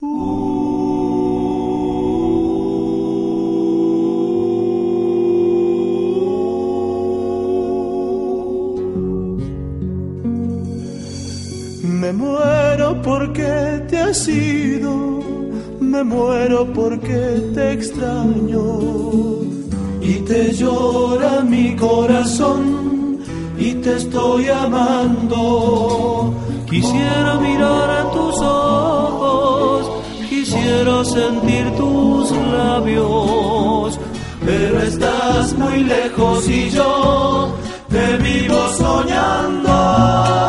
Me muero porque te has ido, me muero porque te extraño. Y te llora mi corazón. Y te estoy amando. Quisiera mirar sentir tus labios, pero estás muy lejos y yo te vivo soñando.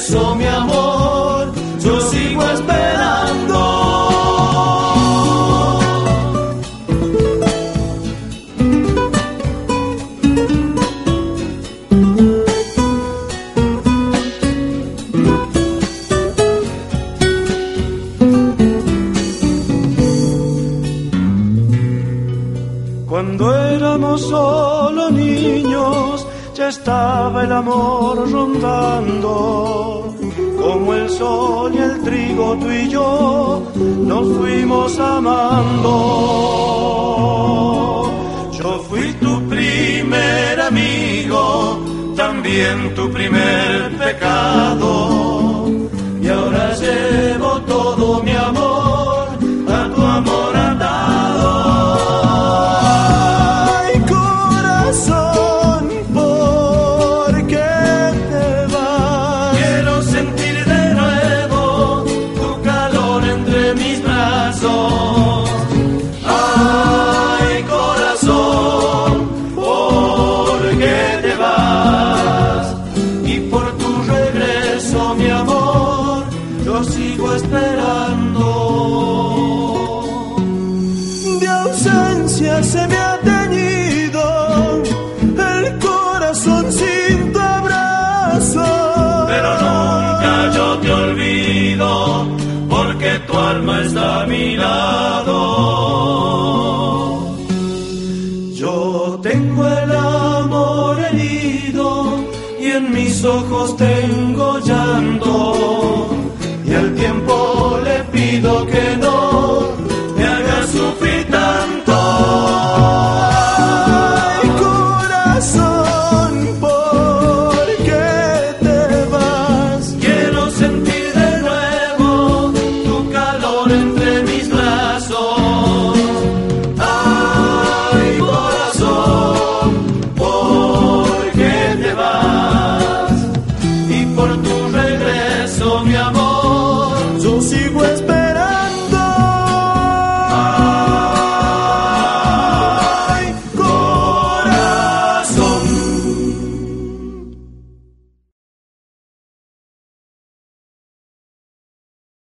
eso, mi amor, yo sigo esperando. Cuando éramos solo niños estaba el amor rondando, como el sol y el trigo tú y yo nos fuimos amando. Yo fui tu primer amigo, también tu primer pecado, está a mi lado. Yo tengo el amor herido y en mis ojos tengo llanto.